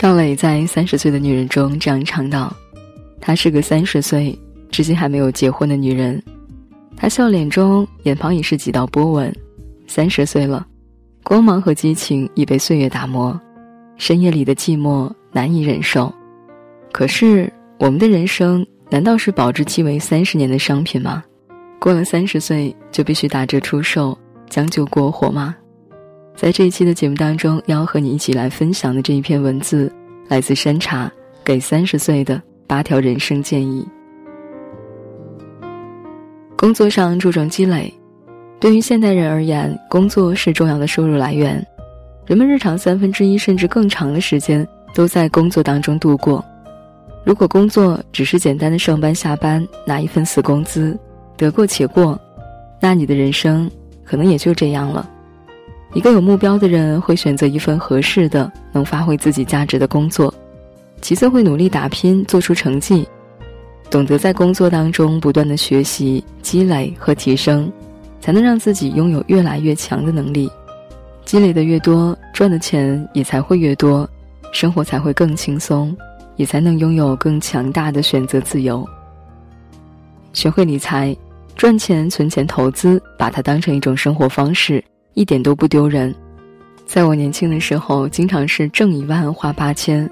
赵磊在《三十岁的女人》中这样唱道：“她是个三十岁至今还没有结婚的女人，她笑脸中眼旁已是几道波纹。三十岁了，光芒和激情已被岁月打磨，深夜里的寂寞难以忍受。可是我们的人生难道是保质期为三十年的商品吗？过了三十岁就必须打折出售，将就过活吗？”在这一期的节目当中，要和你一起来分享的这一篇文字，来自山茶给三十岁的八条人生建议。工作上注重积累，对于现代人而言，工作是重要的收入来源。人们日常三分之一甚至更长的时间都在工作当中度过。如果工作只是简单的上班下班，拿一份死工资，得过且过，那你的人生可能也就这样了。一个有目标的人会选择一份合适的、能发挥自己价值的工作，其次会努力打拼，做出成绩，懂得在工作当中不断的学习、积累和提升，才能让自己拥有越来越强的能力。积累的越多，赚的钱也才会越多，生活才会更轻松，也才能拥有更强大的选择自由。学会理财，赚钱、存钱、投资，把它当成一种生活方式。一点都不丢人，在我年轻的时候，经常是挣一万花八千，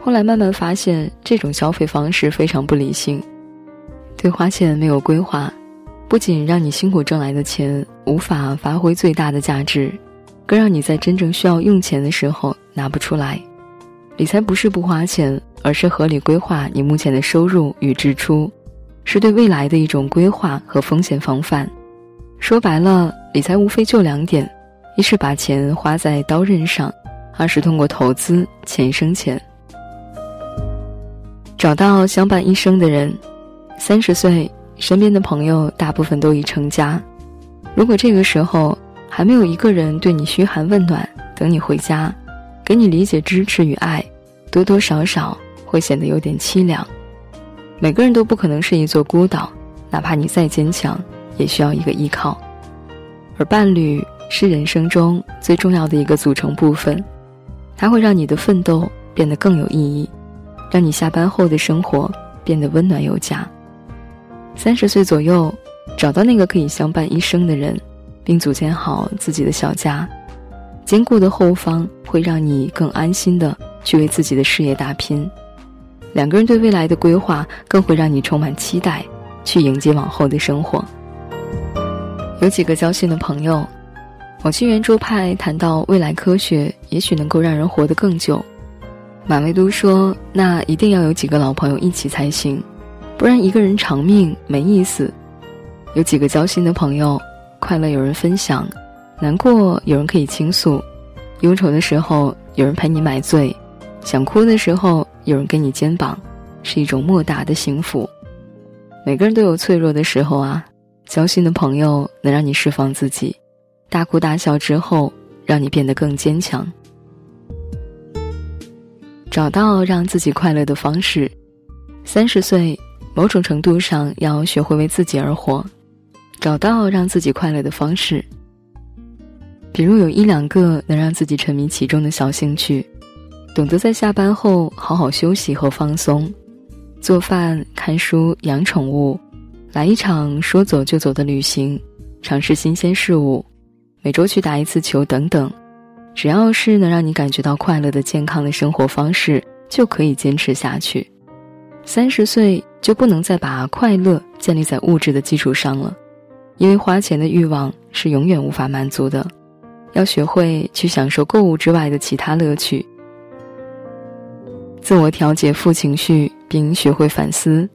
后来慢慢发现这种消费方式非常不理性，对花钱没有规划，不仅让你辛苦挣来的钱无法发挥最大的价值，更让你在真正需要用钱的时候拿不出来。理财不是不花钱，而是合理规划你目前的收入与支出，是对未来的一种规划和风险防范。说白了，理财无非就两点：一是把钱花在刀刃上，二是通过投资钱生钱。找到相伴一生的人，三十岁，身边的朋友大部分都已成家。如果这个时候还没有一个人对你嘘寒问暖，等你回家，给你理解、支持与爱，多多少少会显得有点凄凉。每个人都不可能是一座孤岛，哪怕你再坚强。也需要一个依靠，而伴侣是人生中最重要的一个组成部分，它会让你的奋斗变得更有意义，让你下班后的生活变得温暖有加。三十岁左右，找到那个可以相伴一生的人，并组建好自己的小家，坚固的后方会让你更安心的去为自己的事业打拼，两个人对未来的规划更会让你充满期待，去迎接往后的生活。有几个交心的朋友，某期圆桌派谈到未来科学也许能够让人活得更久，马未都说那一定要有几个老朋友一起才行，不然一个人长命没意思。有几个交心的朋友，快乐有人分享，难过有人可以倾诉，忧愁的时候有人陪你买醉，想哭的时候有人给你肩膀，是一种莫大的幸福。每个人都有脆弱的时候啊。交心的朋友能让你释放自己，大哭大笑之后，让你变得更坚强。找到让自己快乐的方式。三十岁，某种程度上要学会为自己而活，找到让自己快乐的方式。比如有一两个能让自己沉迷其中的小兴趣，懂得在下班后好好休息和放松，做饭、看书、养宠物。来一场说走就走的旅行，尝试新鲜事物，每周去打一次球等等，只要是能让你感觉到快乐的健康的生活方式，就可以坚持下去。三十岁就不能再把快乐建立在物质的基础上了，因为花钱的欲望是永远无法满足的，要学会去享受购物之外的其他乐趣，自我调节负情绪，并学会反思。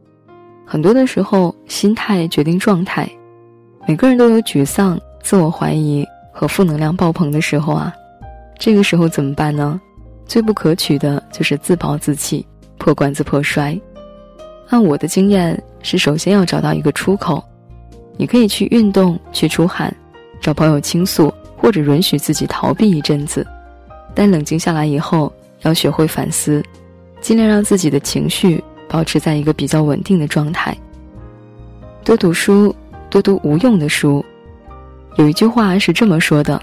很多的时候，心态决定状态。每个人都有沮丧、自我怀疑和负能量爆棚的时候啊。这个时候怎么办呢？最不可取的就是自暴自弃、破罐子破摔。按我的经验，是首先要找到一个出口。你可以去运动、去出汗，找朋友倾诉，或者允许自己逃避一阵子。但冷静下来以后，要学会反思，尽量让自己的情绪。保持在一个比较稳定的状态。多读书，多读无用的书。有一句话是这么说的：“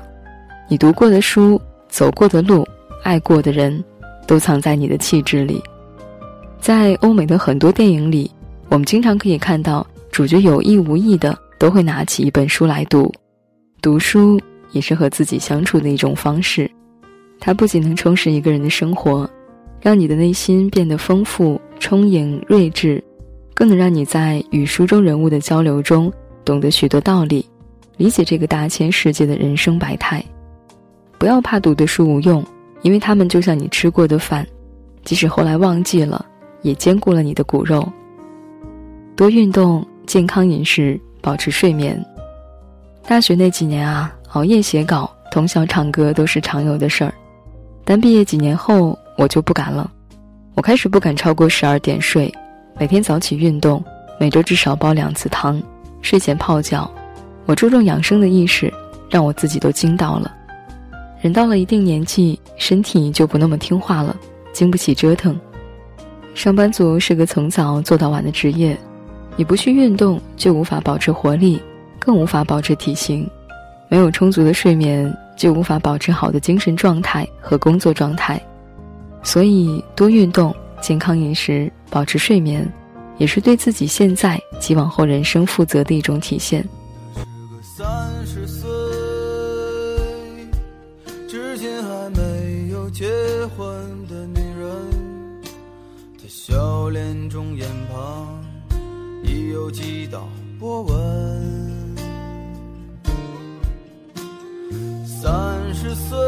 你读过的书、走过的路、爱过的人，都藏在你的气质里。在欧美的很多电影里，我们经常可以看到主角有意无意的都会拿起一本书来读。读书也是和自己相处的一种方式，它不仅能充实一个人的生活，让你的内心变得丰富、充盈、睿智，更能让你在与书中人物的交流中懂得许多道理，理解这个大千世界的人生百态。不要怕读的书无用，因为它们就像你吃过的饭，即使后来忘记了。也兼顾了你的骨肉。多运动，健康饮食，保持睡眠。大学那几年啊，熬夜写稿、通宵唱歌都是常有的事儿。但毕业几年后，我就不敢了。我开始不敢超过十二点睡，每天早起运动，每周至少煲两次汤，睡前泡脚。我注重养生的意识，让我自己都惊到了。人到了一定年纪，身体就不那么听话了，经不起折腾。上班族是个从早做到晚的职业，你不去运动就无法保持活力，更无法保持体型；没有充足的睡眠，就无法保持好的精神状态和工作状态。所以，多运动、健康饮食、保持睡眠，也是对自己现在及往后人生负责的一种体现。三十岁，至今还没有结婚的女人，她。笑脸中眼旁已有几道波纹。三十岁，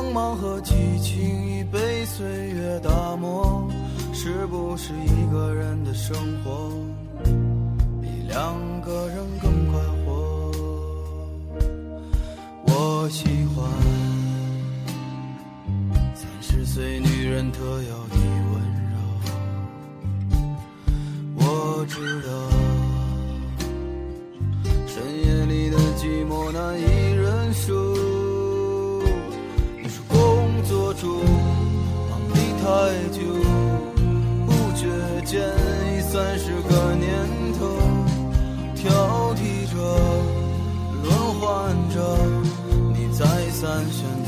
光芒和激情已被岁月打磨，是不是一个人的生活比两个人更快活？我喜欢。三十岁女人特有的温柔，我知道太久，不觉间已三十个年头，挑剔着，轮换着，你再三选择。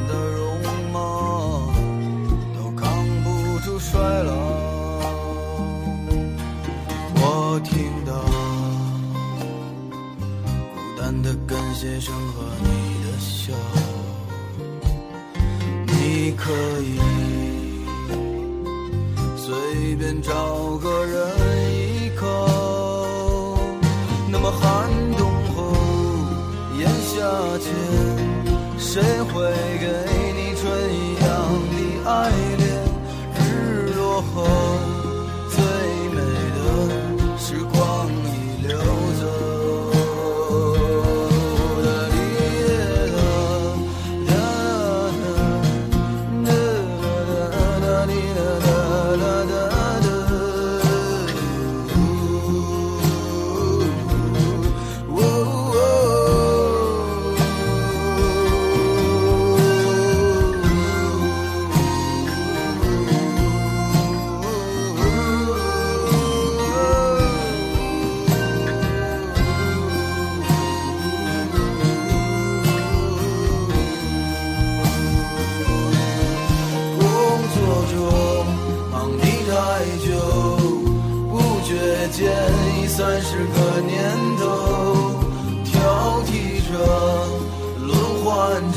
我听到孤单的跟鞋声和你的笑，你可以。随便找个人依靠，那么寒冬后炎夏前，谁会给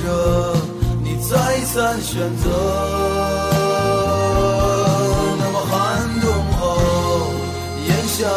着你再三选择那么寒冬后咽下